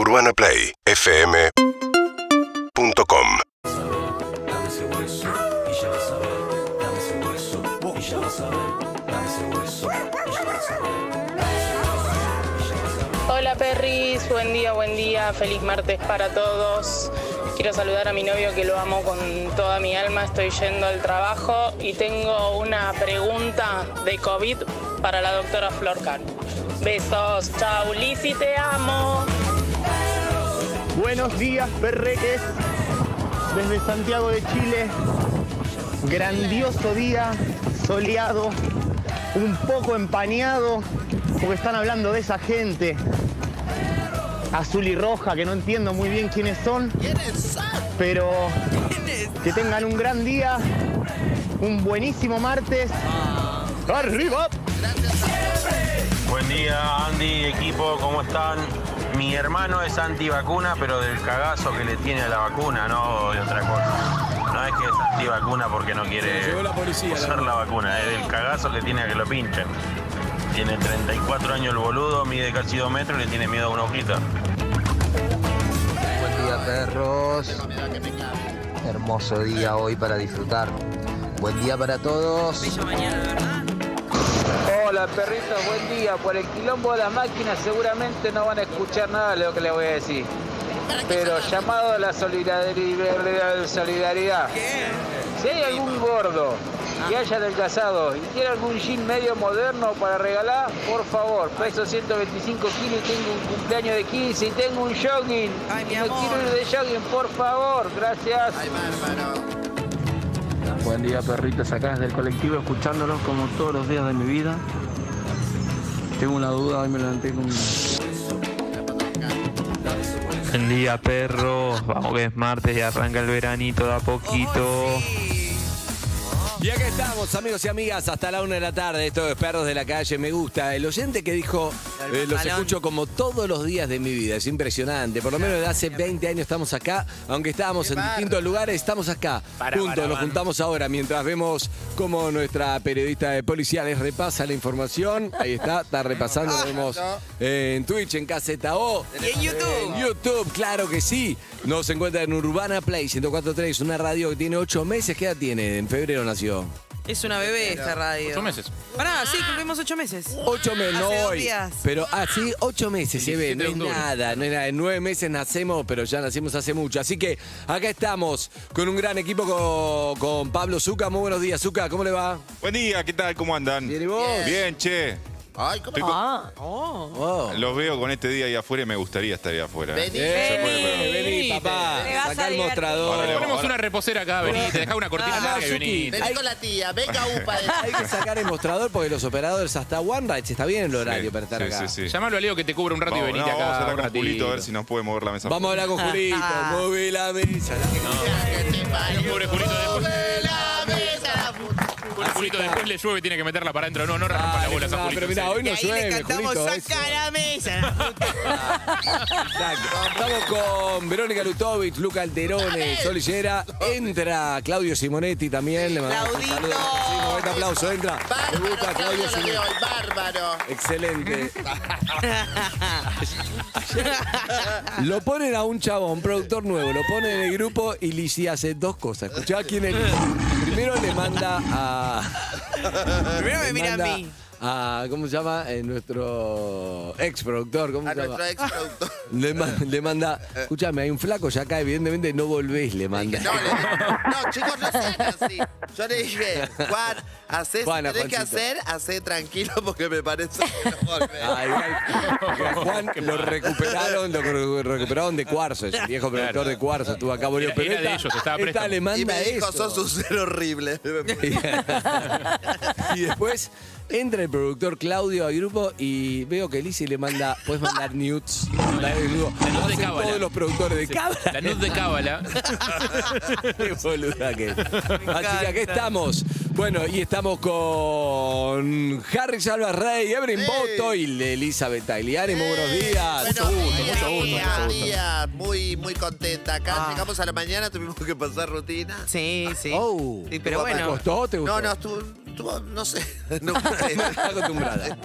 UrbanaPlayFM.com Hola Perris, buen día, buen día, feliz martes para todos. Quiero saludar a mi novio que lo amo con toda mi alma, estoy yendo al trabajo y tengo una pregunta de COVID para la doctora Florcan. Besos, chau, Lizzy, te amo. Buenos días, perreques. Desde Santiago de Chile. Grandioso día, soleado, un poco empañado, porque están hablando de esa gente azul y roja que no entiendo muy bien quiénes son. Pero que tengan un gran día, un buenísimo martes. ¡Arriba! Buen día, Andy, equipo, ¿cómo están? Mi hermano es antivacuna, pero del cagazo que le tiene a la vacuna, no de otra cosa. No es que es antivacuna porque no quiere usar la vacuna, es del cagazo que tiene a que lo pinchen. Tiene 34 años el boludo, mide casi 2 metros y le tiene miedo a una hojita. Buen día, perros. Hermoso día hoy para disfrutar. Buen día para todos. Hola perritos, buen día. Por el quilombo de las máquinas seguramente no van a escuchar nada de lo que les voy a decir. Pero llamado a la solidaridad, solidaridad. Si hay algún gordo que haya adelgazado y quiere algún jean medio moderno para regalar, por favor, peso 125 kilos y tengo un cumpleaños de 15 y tengo un jogging. y no quiero ir de jogging, por favor, gracias. Buen día, perritos, acá desde el colectivo, escuchándolos como todos los días de mi vida. Tengo una duda, hoy me levanté con... Buen día, perros. Vamos que es martes y arranca el veranito de a poquito. Y acá estamos, amigos y amigas, hasta la una de la tarde. Esto es Perros de la Calle. Me gusta. El oyente que dijo, eh, los escucho como todos los días de mi vida. Es impresionante. Por lo menos desde hace 20 años estamos acá. Aunque estábamos en distintos lugares, estamos acá. Juntos, nos juntamos ahora mientras vemos cómo nuestra periodista de policiales repasa la información. Ahí está, está repasando. Lo vemos eh, en Twitch, en KZO. Y en YouTube. En YouTube, claro que sí. Nos encuentra en Urbana Play 1043, una radio que tiene 8 meses. ¿Qué edad tiene? En febrero nació. Es una bebé esta radio. Ocho meses. Pará, sí, cumplimos ocho meses. Ocho meses, no Hace dos hoy. días. Pero así, ocho meses, se ve, 17 no de es octubre. nada, no es nada. En nueve meses nacemos, pero ya nacimos hace mucho. Así que acá estamos con un gran equipo con, con Pablo Zuca. Muy buenos días, Zuca, ¿cómo le va? Buen día, ¿qué tal? ¿Cómo andan? Bien, ¿y vos? Bien, che. Ay, ¿cómo? Estoy con- Ah, oh. Los veo con este día ahí afuera y me gustaría estar ahí afuera. ¿eh? Vení. Eh, Se puede, pero- vení, papá. Te vas Sacá el divertir. mostrador. Ahora le. Ponemos una reposera acá, vení, te dejá una cortina Ah, larga y Suki. vení. Vení con la tía, venga upa. Hay que sacar el mostrador porque los operadores hasta One Rights está bien el horario Sí, para estar sí, acá. sí, sí. Llamalo a Leo que te cubra un rato Vamos, y venite no, acá. vamos a hablar un con Julito a ver si nos puede mover la mesa. Vamos a hablar con Julito. Mueve la mesa. Pobre Julito después. Julito después le llueve y tiene que meterla para adentro. No, no rompa la bola a Julito. pero serio. hoy no ahí le llueve, cantamos, saca la mesa. Estamos con Verónica Lutovic, Luca Alterone, Sol Higuera. Entra Claudio Simonetti también. Le mandamos un Claudito. saludo. Sí, un momento, aplauso. Entra. Me gusta Bárbaro, Claudio Simonetti. bárbaro. Excelente. Lo ponen a un chabón, productor nuevo, lo ponen en el grupo y Lizzy hace dos cosas. Escuchá quién es. Primero le manda a. Primero me mira a mí. A- ¿Cómo se llama? Eh, nuestro ex productor. ¿Cómo A se llama? nuestro ex productor. Le, ma- le manda, escúchame, hay un flaco ya acá, evidentemente no volvés, le manda. No, le- no, chicos, no sean así. Yo le dije, Juan, hacé, Juana, si tenés que Juancito. hacer, hacé tranquilo porque me parece que no volvés. Ay, ay, a Juan lo recuperaron, lo re- recuperaron de Cuarzo, ese viejo productor de Cuarzo, estuvo acá volvió. Era- Pero era de esta- ellos, estaba esta préstamo. le Y me dijo, eso. sos un ser horrible. y después entra el productor Claudio al grupo y veo que Lizzy le manda, puedes mandar nudes. La nud Lo de cábala. todos los productores de cábala. La nud de cábala. Qué boluda que es. Así que aquí estamos. Bueno, y estamos con Harry Salva Rey, Evelyn Sí. Boto y Elizabeth Tagliani. Muy buenos días. Buenos gusto, días, mucho gusto, buenos días. Muy, muy contenta. Acá Ah. llegamos a la mañana, tuvimos que pasar rutina. Sí, sí. Oh. Sí, pero ¿Te bueno. costó? ¿Te gustó? No, no, estuvo, estuvo, no sé. No, No está acostumbrada.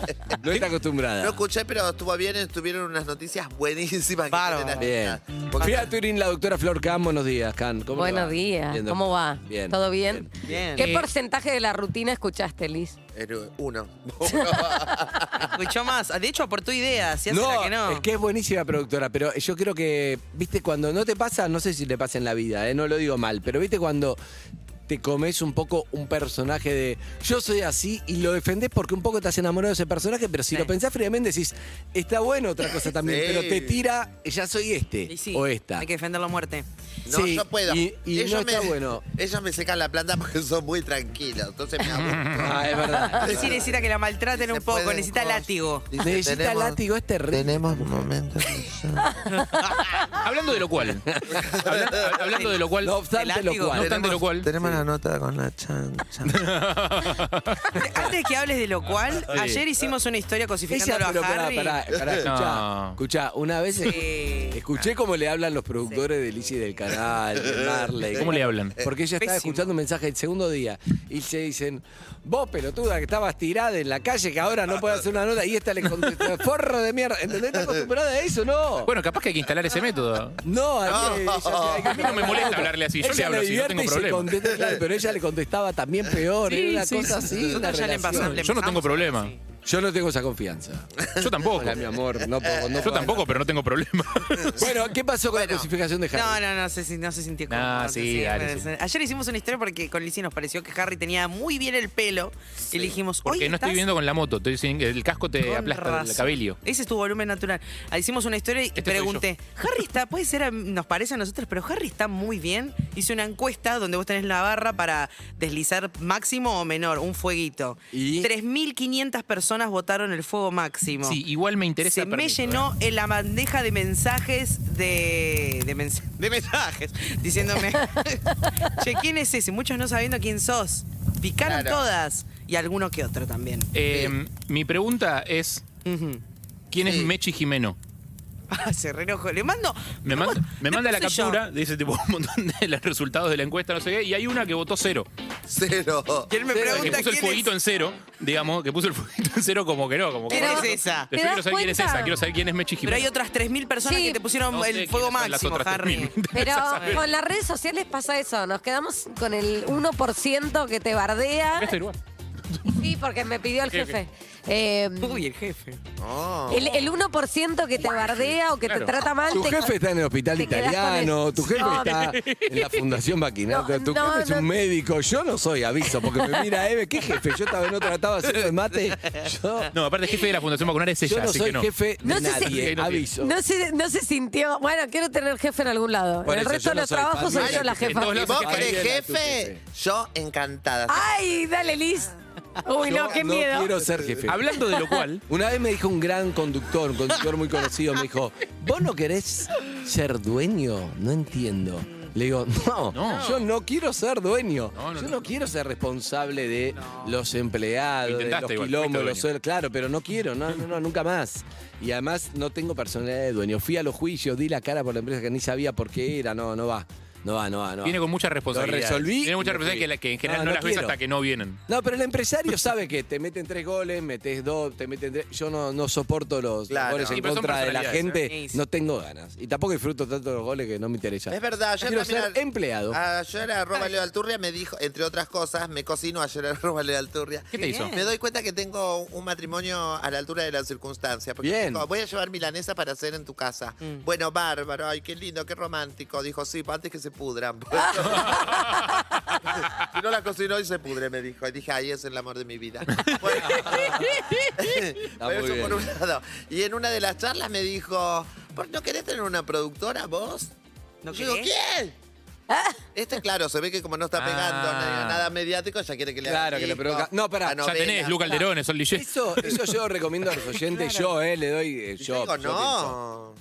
No está acostumbrada. no escuché, pero estuvo bien. Estuvieron unas noticias buenísimas. tienen Bien. las- Porque- Fui a Turín, la doctora Flor Can. Buenos días, Can. ¿Cómo le Buenos días. Bien, ¿Cómo va? Bien. ¿Todo bien? Bien. ¿Qué Eh, porcentaje de la rutina escuchaste, Liz? Eh, Uno. Escuchó más. De hecho, aportó ideas. No, que no. es que es buenísima productora, pero yo creo que, viste, cuando no te pasa, no sé si le pasa en la vida, eh, no lo digo mal, pero viste cuando te comes un poco un personaje de yo soy así y lo defendés porque un poco te has enamorado de ese personaje, pero si Sí. lo pensás fríamente decís, está bueno otra cosa también, Sí. pero te tira, ya soy este sí, o esta. Hay que defenderlo a muerte. No, Sí, yo puedo. y- y no está bueno. Ellos me secan la planta porque son muy tranquilos. Entonces me. Ah, es verdad. Sí, necesita que la maltraten un poco. Necesita látigo. Dice, Necesita tenemos- látigo, es terrible. Tenemos momentos. Hablando de lo cual. Habla- hablando de lo cual. No obstante lo cual. No obstante lo cual. Tenemos la nota con la chancha. Antes de que hables de lo cual, Sí. ayer hicimos una historia Ella, cosificándolo pero a pará, Harry. pará, pará, escuchá, No. escuchá, una vez Sí. escuché cómo le hablan los productores de Lizzie del canal, Marley. ¿Cómo le hablan? Porque ella estaba Pésimo. escuchando un mensaje el segundo día y se dicen, vos pelotuda que estabas tirada en la calle que ahora no puedes hacer una nota y esta le contesta, forro de mierda, ¿entendés? ¿Estás acostumbrada a eso? No. Bueno, capaz que hay que instalar ese método. No, a mí, ella- ella- A mí no me molesta hablarle así, yo ella le hablo así, no divierte tengo y se problema. contesta, claro, pero ella le contestaba también peor, Sí, era una sí, cosa sí. así. una Nosotros ya le relación. pasamos- le Yo no tengo empezamos a problema. así. Yo no tengo esa confianza. Yo tampoco. Hola, mi amor, no puedo, no Yo puedo tampoco, pero no tengo problema. Bueno, ¿qué pasó con la cosificación de Harry? No, no, no, se, no se sintió Nah, cómodo. sí, dale, sí. Ayer hicimos una historia porque con Lizzie nos pareció que Harry tenía muy bien el pelo. Y le dijimos, Porque "Oye, no estoy ¿estás viviendo con la moto. Estoy sin- el casco te con aplasta razón". el cabello. Ese es tu volumen natural. Ah, Hicimos una historia y Este soy pregunté, Harry está, puede ser, a- nos parece a nosotros, pero Harry está muy bien. Hice una encuesta donde vos tenés la barra para deslizar máximo o menor, un fueguito. ¿Y? 3.500 personas votaron el fuego máximo. Sí, igual me interesa. Se me permiso, llenó en la bandeja de mensajes de. de, mens- de mensajes. Diciéndome. che, ¿quién es ese? Muchos no sabiendo quién sos. Picaron Claro. todas. Y alguno que otro también. Eh, Mi pregunta es. ¿quién es. Mechi Jimeno? Ah, se re enojó. Le mando. Me, ¿cómo- manda, me manda la captura, dice tipo un montón de los resultados de la encuesta, no sé qué, y hay una que votó cero. Cero. Y él me O sea, que pregunta puso el quién fueguito es. en cero, digamos, que puso el fueguito en cero como que no, como que ¿Quién no. es esa? Yo ¿Te das quiero saber quién es cuenta? esa, quiero saber quién es Mechi Pero hay otras 3.000 personas Sí. que te pusieron No sé el quiénes fuego son las máximo, otras Harry. 3.000. Pero con las redes sociales pasa eso, nos quedamos con el 1% que te bardea. Este lugar. Sí, porque me pidió el Ok, ok. jefe. Eh, Uy, el jefe. Oh. el, el 1% que te bardea o que Claro. te trata mal. Tu te- jefe está en el hospital italiano, el- tu jefe No, está en la Fundación Maquinato, No, tu no, jefe es no. un médico, yo no soy aviso, porque me mira Eve, ¿qué jefe? Yo estaba en otra, estaba haciendo el mate, yo, No, aparte el jefe de la Fundación Vacunar es ella, yo no así soy que no. jefe de nadie, aviso. No se, no se sintió. Bueno, quiero tener jefe en algún lado. Por en el resto de los trabajos soy yo la jefa. todos ¿Y lados vos querés jefe. Yo encantada. ¡Ay, dale, Liz! Uy, no, qué no miedo. quiero ser jefe. Hablando de lo cual, Una vez me dijo un gran conductor, un conductor muy conocido, me dijo, ¿vos no querés ser dueño? No entiendo. Le digo, no, No. yo no quiero ser dueño. No, no, yo no. no quiero ser responsable de los empleados, de intentaste los igual, quilombos, fuiste los sueldos. Claro, pero no quiero, no, no, no, nunca más. Y además no tengo personalidad de dueño. Fui a los juicios, di la cara por la empresa que ni sabía por qué era. No, no va. No va, no va, no va. viene con mucha responsabilidad. Lo resolví Tiene mucha y me responsabilidad fui. que, la- que en general No, no, no las ves quiero. hasta que no vienen. No, pero el empresario sabe que te meten tres goles, metes dos, te meten tres. Yo no, no soporto los Claro. goles Sí, en pero son contra de la personalidades, gente. ¿eh? Sí. No tengo ganas. Y tampoco disfruto tanto los goles que no me interesa. Es verdad, ayer Quiero también ser a- empleado. Ayer arroba Leo Alturria me dijo, entre otras cosas, me cocinó ayer arroba Leo Alturria. ¿Qué te hizo? Me doy cuenta que tengo un matrimonio a la altura de las circunstancias. Porque Bien. dijo, voy a llevar milanesa para hacer en tu casa. Mm. Bueno, bárbaro, ay, qué lindo, qué romántico. Dijo, sí, antes que se pudran. si no la cocinó y se pudre, me dijo. Y dije, ay, es el amor de mi vida. Bueno, Está muy eso bien. por un lado. Y en una de las charlas me dijo, ¿por no querés tener una productora vos? ¿No Yo digo, querés? ¿quién? Este, claro, se ve que como no está pegando Ah. nada, nada mediático, ya quiere que le haga Claro, que le provoca. No, pará. Ya tenés. Luca Alderone, Sol Lillé. Eso, eso yo recomiendo a los oyentes. Yo, eh, le doy. eh, yo, digo, yo pienso.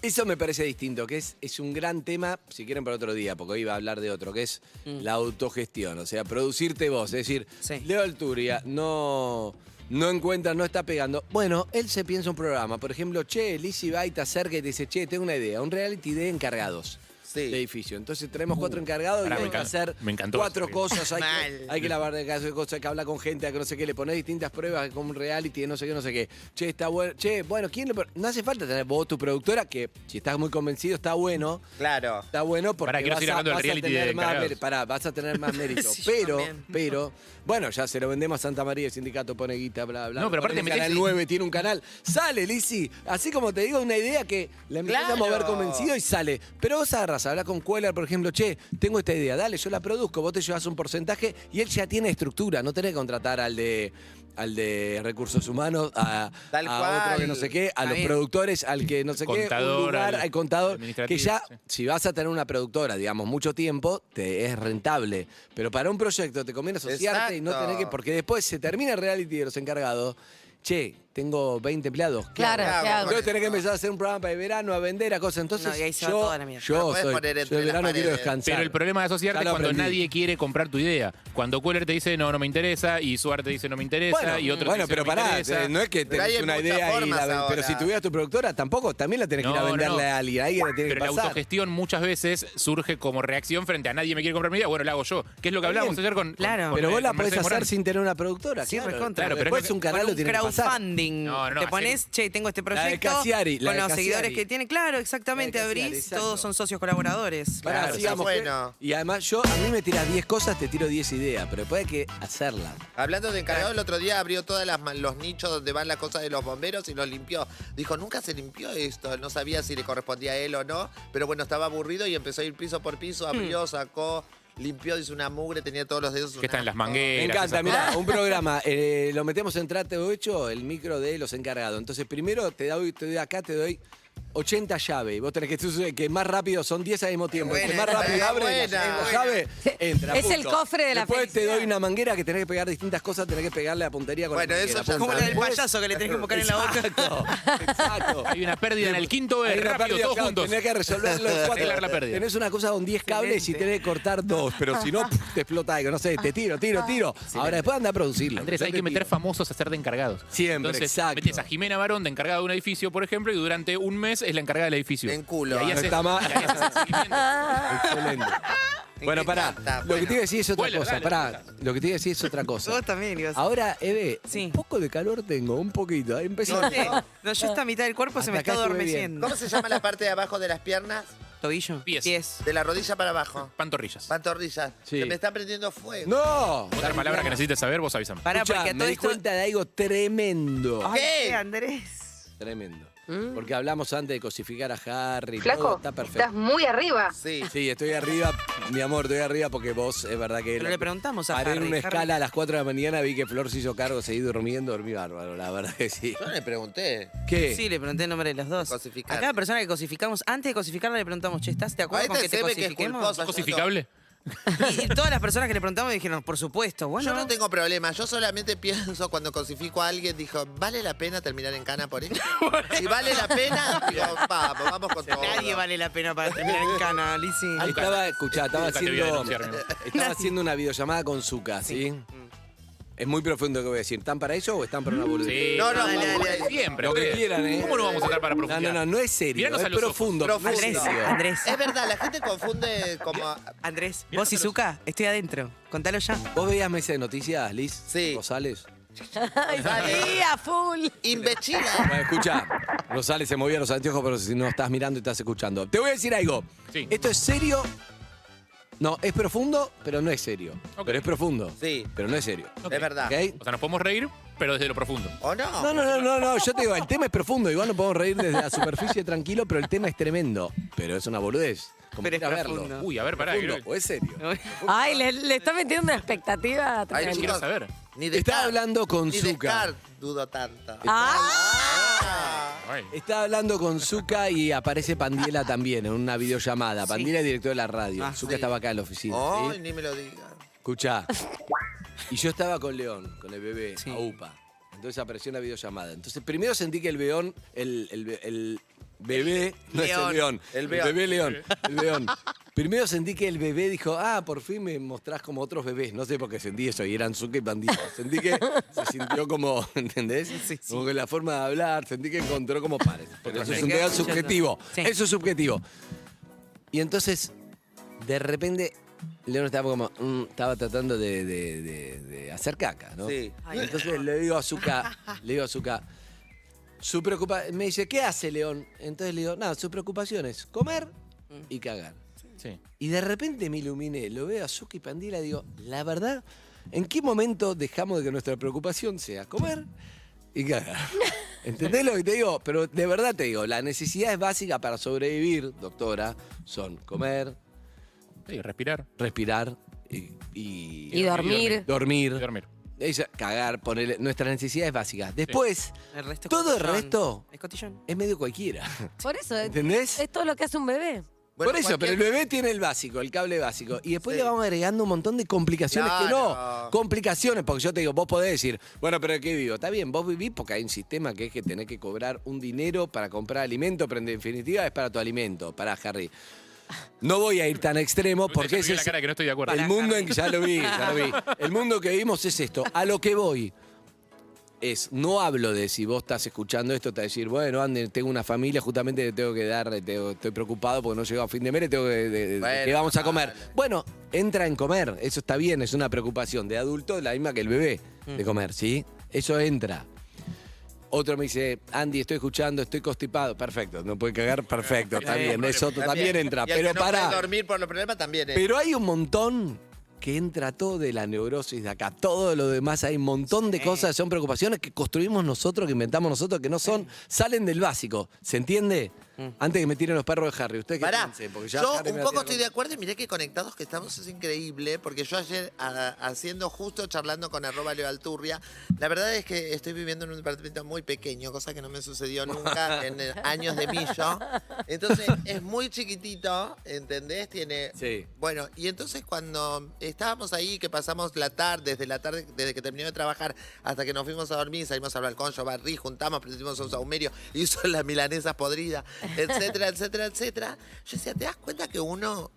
Eso me parece distinto, que es, es un gran tema, si quieren para otro día, porque hoy iba a hablar de otro, que es la autogestión, o sea, producirte vos. Es decir, Sí. Leo Alturia no, no encuentra, no está pegando. Bueno, él se piensa un programa, por ejemplo, che, Lizzie va y te acerca y te dice, che, tengo una idea, un reality de encargados. De edificio. Entonces tenemos cuatro encargados Pará, y me hay que encanta. hacer Me encantó cuatro eso, cosas. Hay que, Mal. hay que lavar de casa, cosas, hay que hablar con gente, hay que no sé qué, le pones distintas pruebas, como un reality, no sé qué, no sé qué. Che, está bueno. Che, bueno, ¿quién le pon- No hace falta tener vos, tu productora, que si estás muy convencido, está bueno. Claro. Está bueno porque Pará, quiero vas, seguir a, hablando del vas a reality tener de más encargados. mérito. Pará, vas a tener más mérito. Sí, yo pero, también. pero, bueno, ya se lo vendemos a Santa María, el sindicato pone guita, bla, bla. No, pero aparte me Canal decís- 9 tiene un canal. Sale, Lisi. Así como te digo, una idea que la empezás a Claro. mover convencido y sale. Pero vos agarras, hablas con Queller, por ejemplo, che, tengo esta idea, dale, yo la produzco, vos te llevas un porcentaje y él ya tiene estructura, no tenés que contratar al de al de recursos humanos, a, Tal a cual. otro que no sé qué, a los productores, al que no sé qué, un Contador, lugar, al al contador, que ya, sí. si vas a tener una productora, digamos, mucho tiempo, te es rentable. Pero para un proyecto te conviene asociarte y no tener que, porque después se termina el reality de los encargados. Che, tengo 20 empleados. ¿qué Claro, hago? Entonces tenés que empezar a hacer un programa para el verano, a vender, a cosas. Entonces, No, y ahí se va yo, toda la mierda. La yo podés soy, poner yo el las verano quiero paredes. descansar. Pero el problema de asociarte Ya es lo cuando aprendí. nadie quiere comprar tu idea. Cuando Queller te dice no, no me interesa, y Suar te dice no me interesa, Bueno, y otro bueno, te dice pero no me pará, interesa. eh, no es que Pero hay tenés una muchas idea y formas la ven- pero ahora. si tuvieras tu productora, tampoco, también la tenés que ir a No, venderle no. a alguien, alguien la tiene Pero que la pasar. autogestión muchas veces surge como reacción frente a nadie me quiere comprar mi idea, bueno, la hago yo. Que es lo que Está hablábamos bien. ayer con. Claro. con- Pero con- vos la con podés Mercedes hacer Morán. sin tener una productora, Sí, claro. recontra. Claro, pero Después es un canal Con lo un tiene que pasar. crowdfunding. No, no, te hacer- pones, che, tengo este La de proyecto Cassiari, la con de los Cassiari. seguidores que tiene. Claro, exactamente, Cassiari, abrís, exacto. todos son socios colaboradores. Claro, sigamos. bueno. Y además yo, a mí me tiras 10 cosas, te tiro 10 ideas, pero después hay que hacerlas. Hablando de encargado, el otro día abrió todos los nichos donde van las cosas de los bomberos y los limpió. Dijo, nunca se limpió esto. No sabía si le correspondía a él o no. Pero bueno, estaba aburrido y empezó a ir piso por piso, abrió, sacó, limpió, hizo una mugre, tenía todos los dedos. Que está en las Me mangueras. encanta, esas mira, un programa, eh, lo metemos en Trate 8, el micro de los encargados. Entonces, primero te doy, te doy acá, te doy 80 llaves. Y vos tenés que, que más rápido, son 10 al mismo tiempo. El que más rápido buena, abre la llave, entra. Es el cofre de la Después te doy una manguera que tenés que pegar distintas cosas, tenés que pegarle a puntería con Bueno, la eso manguera. ya punto. Como la del payaso que le tenés que invocar en la boca. Exacto, exacto. Hay una pérdida en el quinto Hay B, una rápido, pérdida, todos claro, juntos. Tenés que resolverlo en cuatro. La pérdida. Tenés una cosa con 10 cables y tenés que cortar dos, pero si no, te explota algo. No sé, te tiro, tiro, tiro. Ahora después anda a producirlo. Andrés, hay que meter famosos a ser de encargados. Siempre, Entonces, exacto. metes a Jimena Barón de encargada de un edificio, por ejemplo, y durante un mes es la encargada del edificio. En culo. Y ahí haces- está mal. y ahí haces el seguimiento. Excelente. Bueno, pará. encanta, Lo que bueno. te iba a decir es otra Vuela, cosa. dale, Pará. Lo que te iba a decir es otra cosa. Vos también ibas Ahora, Eve, Sí. un poco de calor tengo, un poquito. Ahí empezó. ¿Viste? No, yo esta mitad del cuerpo se me Hasta está acá estuve bien. adormeciendo. ¿Cómo se llama la parte de abajo de las piernas? ¿Tobillo? Pies. De la rodilla para abajo. Pantorrillas. Pantorrillas. Sí. Se me está prendiendo fuego. ¡No! Otra palabra que necesites saber, vos avisame. Pará, Escuchá, porque a me todo di esto... cuenta de algo tremendo. Ay, ¿Qué? Andrés. Tremendo. Mm. Porque hablamos antes de cosificar a Harry. todo Flaco, está perfecto. estás muy arriba. Sí. Sí, estoy arriba, mi amor, estoy arriba porque vos, es verdad que... Pero le preguntamos a Paré en Harry, una Harry. escala a las 4 de la mañana, vi que Flor se hizo cargo, seguí durmiendo, dormí bárbaro, la verdad que sí. Yo no le pregunté. ¿Qué? Sí, le pregunté el nombre de los dos. Cosificar. A cada persona que cosificamos, antes de cosificarla le preguntamos, che, ¿estás de acuerdo A con que este te cosifiquemos? culposo. ¿Es cosificable? Y, y todas las personas que le preguntamos dijeron, por supuesto, bueno. Yo no tengo problema, yo solamente pienso cuando cosifico a alguien, dijo, ¿vale la pena terminar en cana por eso? si vale la pena, digo, vamos, vamos con todo. Nadie vale la pena para terminar en cana, Lizzy. Estaba, escuchá, estaba Nunca te voy a haciendo, denunciar, estaba haciendo una videollamada con Zuka, ¿sí? Es muy profundo lo que voy a decir. ¿Están para eso o están para una boludez? Sí. No, no, Dale, dale, dale. Siempre. Lo que quieran, ¿eh? ¿Cómo no vamos a estar para No, profundizar? no, no, no es serio, Míranos es a los ojos. profundo. Profundo. Andrés, Es verdad, la gente confunde como... Andrés, vos y Zuka, estoy adentro. Contalo ya. ¿Vos veías Mesa de Noticias, Liz? Sí. Rosales. Ay, sí, a full. Imbécil. Bueno, escucha, Rosales se movía los anteojos, pero si no estás mirando y estás escuchando. Te voy a decir algo. Sí. Esto es serio. No, es profundo, pero no es serio. Ok. Pero es profundo. Sí, Pero no es serio. Ok. es verdad. ¿Ok? O sea, nos podemos reír, pero desde lo profundo. ¿O no? No, no, no, no, no, yo te digo, el tema es profundo, igual no podemos reír desde la superficie tranquilo, pero el tema es tremendo. Pero es una boludez. Como Pero es quieras verlo. profundo. Uy, a ver, pará. Profundo, o es serio. Ay, le, le está metiendo una expectativa Ay, tremenda. quiero saber. Ni Estaba Descartes- hablando con Ni Zuka. Descartes dudo tanto. Ah, Estaba hablando con Zuka y aparece Pandiela también en una videollamada. Pandiela es director de la radio. Ah, Zuka sí. estaba acá en la oficina. Ay, ¿sí? ni me lo digas. Escuchá. Y yo estaba con León, con el bebé, Sí. a UPA. Entonces apareció una videollamada. Entonces primero sentí que el león, el, el- el bebé, no es el León. El león. bebé león, el león. Primero sentí que el bebé dijo, ah, por fin me mostrás como otros bebés. No sé por qué sentí eso, y eran Zuka y Pandilla. Sentí que se sintió como, ¿entendés? Sí, sí. Como que la forma de hablar, sentí que encontró como pares. Porque eso es un tema subjetivo. Sí. Eso es subjetivo. Y entonces, de repente, León estaba como, mm, estaba tratando de, de- de- de hacer caca, ¿no? Sí. Entonces le digo a Zuka, le digo a Zuka, su preocupa me dice, ¿qué hace León? Entonces le digo, nada, su preocupación es comer y cagar. Sí. Y de repente me iluminé, lo veo a y Pandila y digo, la verdad, ¿en qué momento dejamos de que nuestra preocupación sea comer y cagar? ¿Entendés lo que te digo? Pero de verdad te digo, las necesidades básicas para sobrevivir, doctora, son comer, Sí, respirar. respirar y, y, Y dormir. dormir. Y dormir. Cagar, ponerle nuestras necesidades básicas. Después, El resto es todo el cotillón. resto Es cotillón. es medio cualquiera. Por eso, es, ¿Entendés? es todo lo que hace un bebé. Bueno, Por eso, cualquier- pero el bebé tiene el básico, el cable básico. Y después Sí. le vamos agregando un montón de complicaciones que Claro. no. Complicaciones, porque yo te digo, vos podés decir, bueno, pero ¿de qué vivo? Está bien, vos vivís porque hay un sistema que es que tenés que cobrar un dinero para comprar alimento, pero en definitiva es para tu alimento, para Harry. No voy a ir tan extremo porque la es cara que no estoy de acuerdo. el mundo en que ya lo vi, ya lo vi. El mundo que vivimos es esto. A lo que voy es, no hablo de si vos estás escuchando esto, te vas a decir, bueno, Ander, tengo una familia, justamente le tengo que dar, tengo- estoy preocupado porque no llego a fin de mes, le tengo que, de- de- Bueno, ¿qué vamos a comer? Bueno, entra en comer, eso está bien, es una preocupación de adulto, la misma que el bebé, Mm. de comer, ¿sí? Eso entra. Otro me dice, Andy, estoy escuchando, estoy constipado. Perfecto, no puede cagar, perfecto, está bien, eso también entra. Y el Pero que no para. puede dormir por los problemas también es. Pero hay un montón que entra todo de la neurosis de acá. Todo lo demás, hay un montón de cosas, son preocupaciones que construimos nosotros, que inventamos nosotros, que no son, salen del básico. ¿Se entiende? Antes que me tiren los perros de Harry. ¿Usted qué Pará? Porque ya yo Harry un me poco estoy de acuerdo y miré que conectados que estamos es increíble, porque yo ayer a- haciendo justo charlando con arroba Leo Alturria, la verdad es que estoy viviendo en un departamento muy pequeño, cosa que no me sucedió nunca en eh, años de millo. Entonces es muy chiquitito, ¿entendés? Tiene... Sí. Bueno, y entonces cuando estábamos ahí, que pasamos la tarde, desde la tarde, desde que terminó de trabajar hasta que nos fuimos a dormir, salimos al balcón, yo barrí, juntamos, prendimos un saumerio, hizo las milanesas podridas, etcétera, etcétera, etcétera. Yo decía, ¿te das cuenta que uno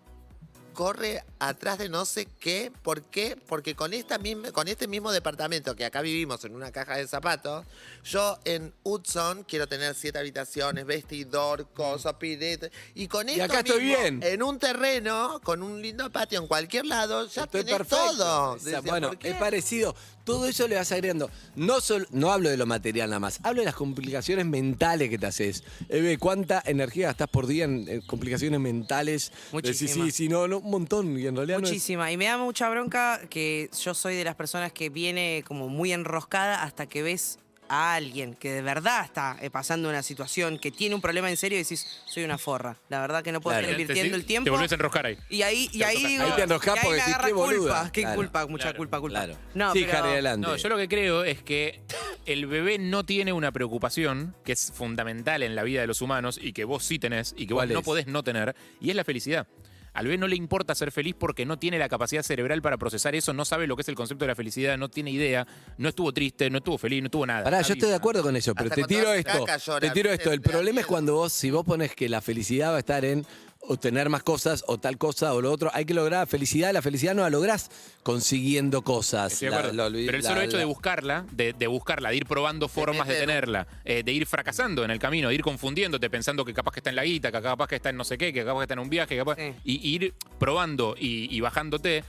corre atrás de no sé qué? ¿Por qué? Porque con, esta misma, con este mismo departamento que acá vivimos en una caja de zapatos, yo en Hudson quiero tener siete habitaciones, vestidor, cosa, pileta. Y con Y esto acá estoy mismo, bien. En un terreno, con un lindo patio en cualquier lado, ya Estoy tenés perfecto. todo. Decía, bueno, es parecido. Todo eso le vas agregando. No, solo, no hablo de lo material nada más. Hablo de las complicaciones mentales que te haces. Eve, ¿cuánta energía gastás por día en eh, complicaciones mentales? Muchísima. Decís, sí, sí, no, no, un montón. Y en realidad no es- Muchísima. Y me da mucha bronca que yo soy de las personas que viene como muy enroscada hasta que ves a alguien que de verdad está eh, pasando una situación, que tiene un problema en serio y decís, soy una forra. La verdad que no puedo Claro. estar invirtiendo el tiempo. Te volvés a enroscar ahí. Y ahí, y ahí digo, Ahí te enroscás y ahí porque decís, agarra qué boluda. culpa. Qué Claro. culpa, mucha Claro. culpa, culpa. Claro. No, sí, pero- Harry, adelante. No, yo lo que creo es que el bebé no tiene una preocupación que es fundamental en la vida de los humanos y que vos sí tenés y que vos ¿Cuál no es? podés no tener, y es la felicidad. Al bebé no le importa ser feliz porque no tiene la capacidad cerebral para procesar eso, no sabe lo que es el concepto de la felicidad, no tiene idea, no estuvo triste, no estuvo feliz, no tuvo nada. Pará, Está yo estoy de acuerdo con eso, pero Hasta te tiro esto. llora, te tiro esto. El problema es cuando vos, si vos pones que la felicidad va a estar en obtener más cosas o tal cosa o lo otro, hay que lograr felicidad. La felicidad no la lográs consiguiendo cosas. Estoy de La- acuerdo. lo olvid- Pero el la- solo hecho de la- buscarla, de, de buscarla, de ir probando formas de tenerla, eh, de ir fracasando en el camino, de ir confundiéndote, pensando que capaz que está en la guita, que capaz que está en no sé qué, que capaz que está en un viaje, capaz, Sí. y, y ir probando y, y bajándote.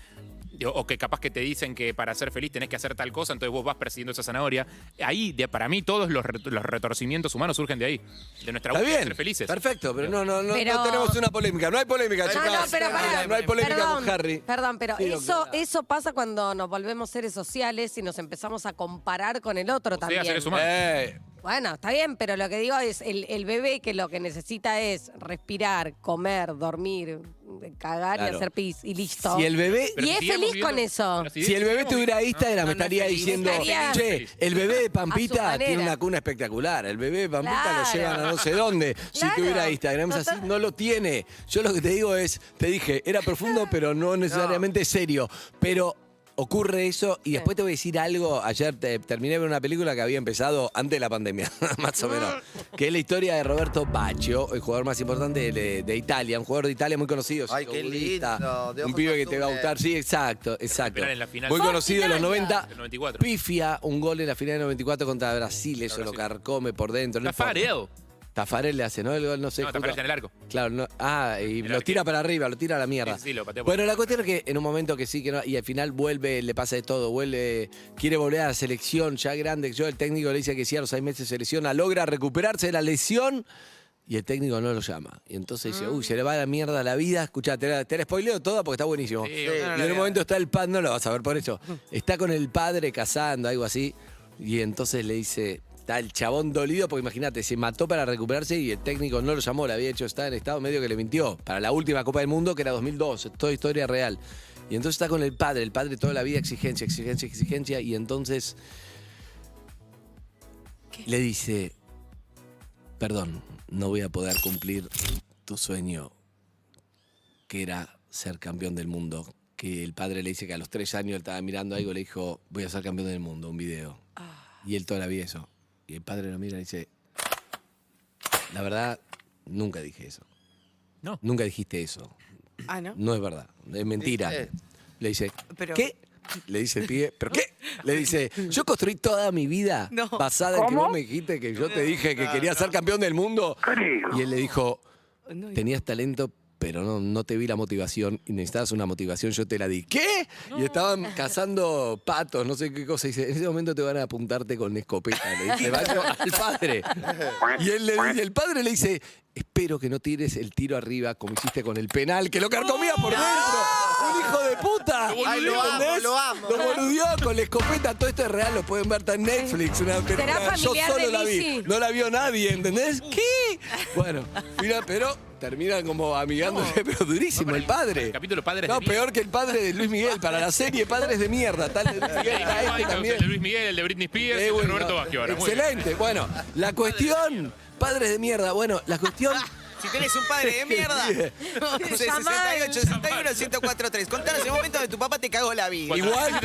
O que capaz que te dicen que para ser feliz tenés que hacer tal cosa, entonces vos vas persiguiendo esa zanahoria. Ahí, de- para mí, todos los, re- los retorcimientos humanos surgen de ahí. De nuestra Está búsqueda de bien, ser felices. perfecto, pero no, no, no, Pero- no tenemos una polémica. No hay polémica, No, chicas. no, pero no hay polémica perdón, con Harry. Perdón, pero Sí, eso, eso pasa cuando nos volvemos seres sociales y nos empezamos a comparar con el otro O sea, también. seres humanos. Eh, Bueno, está bien, pero lo que digo es, el, el bebé que lo que necesita es respirar, comer, dormir, cagar Claro. y hacer pis y listo. si el bebé Pero y si es sigamos feliz con eso. pero Si el bebé tuviera Instagram, no, no estaría feliz. diciendo, Estaría- che, el bebé de Pampita manera. tiene una cuna espectacular. El bebé de Pampita Claro. lo llevan a no sé dónde. Si Claro. tuviera Instagram, es así, Total- no lo tiene. Yo lo que te digo es, te dije, era profundo, pero no necesariamente serio. Pero ocurre eso y después te voy a decir algo. Ayer te- terminé de ver una película que había empezado antes de la pandemia, más o menos. Que es la historia de Roberto Baccio, el jugador más importante de, de Italia, un jugador de Italia muy conocido. Ay, qué futbolista, lindo, de Un ojos pibe que te va a azules. gustar. Sí, exacto, exacto. Esperar en la final. Muy ¡Forza conocido en los Italia! 90. Del 94. Pifia un gol en la final del 94 contra Brasil, eso lo carcome por dentro. no importa. Tafarel le hace, ¿no? El gol, no sé. No, Tafarel está en el arco. Claro, no- ah, y El lo arquero. tira para arriba, lo tira a la mierda. Sí, sí, lo por- Bueno, la cuestión es que en un momento que sí, que no, y al final vuelve, le pasa de todo, vuelve, quiere volver a la selección, ya grande, yo el técnico le dice que sí, a los seis meses se lesiona, logra recuperarse de la lesión y el técnico no lo llama. Y entonces dice, uy, se le va a la mierda la vida, escuchá, te la, te la spoileo toda porque está buenísimo. Sí, y no, no la en un momento está el padre, no lo vas a ver por eso, está con el padre casando, algo así, y entonces le dice... Está el chabón dolido porque imagínate, se mató para recuperarse y el técnico no lo llamó, le había hecho estar en estado medio que le mintió. Para la última Copa del Mundo, que era 2002, es toda historia real. Y entonces está con el padre, el padre toda la vida exigencia, exigencia, exigencia, y entonces le dice, perdón, no voy a poder cumplir tu sueño, que era ser campeón del mundo. Que el padre le dice que a los tres años él estaba mirando algo y le dijo, voy a ser campeón del mundo, un video. Y él toda la vida eso. Y el padre lo mira y dice, la verdad, nunca dije eso. No. Nunca dijiste eso. Ah, ¿no? No es verdad, es mentira. Le dice, Pero- ¿qué? Le dice el pibe, ¿pero qué? Le dice, yo construí toda mi vida No. basada en que vos me dijiste que yo te dije que quería ser campeón del mundo. Y él le dijo, No, tenías talento, pero no, no te vi la motivación y necesitabas una motivación, yo te la di. ¿Qué? Y estaban cazando patos, no sé qué cosa. Y dice, en ese momento te van a apuntarte con escopeta. Le dice Bayo al padre. Y él le dice, el padre le dice, espero que no tires el tiro arriba como hiciste con el penal, que lo carcomía por dentro. Un hijo de puta. Ay, lo amo, ¿Entendés? lo amo. Lo boludeó con la escopeta. Todo esto es real, lo pueden ver está en Netflix. Una, pero ¿Será una- yo familiar solo de la vi. Lizzy? No la vio nadie, ¿entendés? ¿Qué? Bueno, mira, pero terminan como amigándose, pero durísimo el padre. Capítulo Padres No, de Mierda. peor que el padre de Luis Miguel para la serie Padres de Mierda. Tal de Luis Miguel, está este también. El de Luis Miguel, el de Britney Spears, Eh, el de bueno, Roberto. Muy bien. Excelente. Bueno, la cuestión, padres de mierda. Bueno, la cuestión. Si tenés un padre de mierda. Llamá 68, 61, 1043. Contanos el momento donde tu papá te cagó la vida. Igual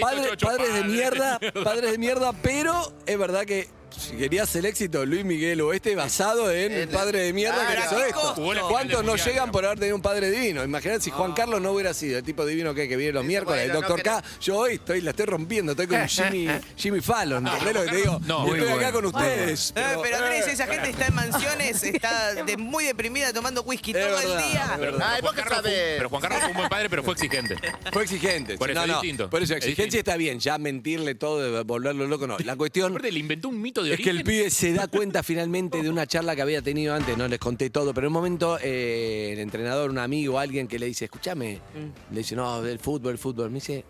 padre- padres de mierda, padres de mierda, pero es verdad que si querías el éxito Luis Miguel o este basado en el padre de mierda que hizo esto. ¿Cuántos no llegan por haber tenido un padre divino? Imagínate si Juan Carlos no hubiera sido el tipo divino que, que viene los miércoles, bueno, el doctor no K. Yo hoy estoy, la estoy rompiendo, estoy con Jimmy, Jimmy Fallon, ¿entendés lo que te digo? No, Yo muy estoy acá bueno. con ustedes. Eh, pero- pero Andrés, esa gente está en mansiones, está de- muy deprimida tomando whisky Es todo verdad, el día. sabés. pero Juan Carlos fue un buen padre, pero fue exigente. Fue exigente. Por eso no, es no, distinto. Por eso, Es exigencia distinto. está bien, ya mentirle todo, volverlo loco, no. La cuestión le inventó un mito de Es que el pibe se da cuenta finalmente de una charla que había tenido antes, no les conté todo, pero en un momento eh, el entrenador, un amigo, alguien que le dice, escúchame, le dice, no, el fútbol, el fútbol. Me dice,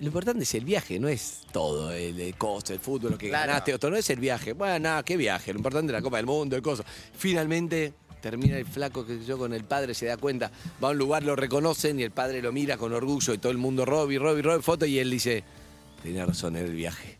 lo importante es el viaje, no es todo, el, el costo, el fútbol, lo que Claro. ganaste, otro, no es el viaje. Bueno, nada, qué viaje, lo importante es la Copa del Mundo, el coso. Finalmente termina el flaco que yo con el padre se da cuenta, va a un lugar, lo reconocen y el padre lo mira con orgullo y todo el mundo, Robbie, Robbie, Robbie, foto y él dice, tenía razón, era el viaje.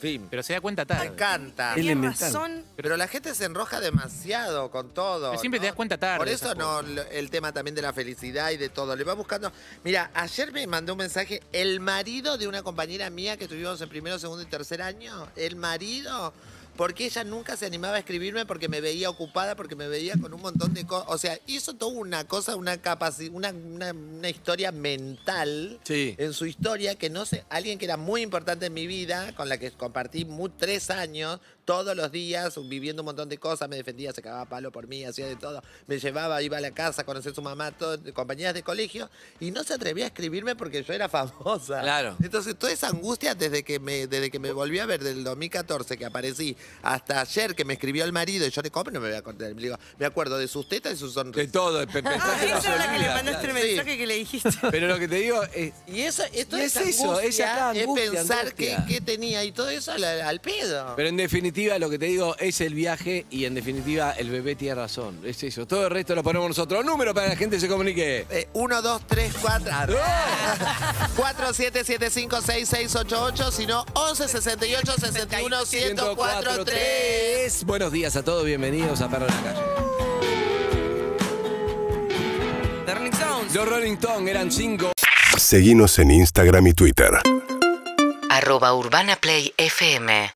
Fin. Pero se da cuenta Me tarde. encanta. Inventado. razón. Pero la gente se enroja demasiado con todo. Pero siempre te das cuenta tarde Por eso esas no, lo- el tema también de la felicidad y de todo. Le va buscando. Mira, ayer me mandó un mensaje el marido de una compañera mía que tuvimos en primero, segundo y tercer año. El marido. Porque ella nunca se animaba a escribirme porque me veía ocupada, porque me veía con un montón de cosas. O sea, hizo toda una cosa, una capacidad, una, una- una historia mental Sí. en su historia que no sé, alguien que era muy importante en mi vida, con la que compartí mu- tres años, todos los días, viviendo un montón de cosas, me defendía, se cagaba a palo por mí, hacía de todo, me llevaba, iba a la casa, conocía a su mamá, todo, compañeras de colegio, y no se atrevía a escribirme porque yo era famosa. Claro. Entonces, toda esa angustia desde que me, desde que me volví a ver del 2014 que aparecí hasta ayer que me escribió el marido y yo le compro, no me voy a contar, le digo, me acuerdo de sus tetas y sus De sonrisas. todo, pe- pensá Ah, esa es la que le mandaste el mensaje que le dijiste. Pero lo que te digo es, Y eso, esto Y es, es eso, angustia, es acá, angustia, es pensar qué tenía y todo eso al, al pedo. Pero en definitiva, lo que te digo es el viaje y en definitiva el bebé tiene razón. Es eso. Todo el resto lo ponemos nosotros. Número para que la gente se comunique. Eh, 1, 2, 3, 4. 4, 7, 7, 5, 6, 6, 8, 8. Si no, 11, 68, 61, 104, 3. Buenos días a todos, bienvenidos a Perro en la Calle. The Rolling Stones. Los Rolling Stones eran cinco. Seguimos en Instagram y Twitter. Arroba Urbana Play FM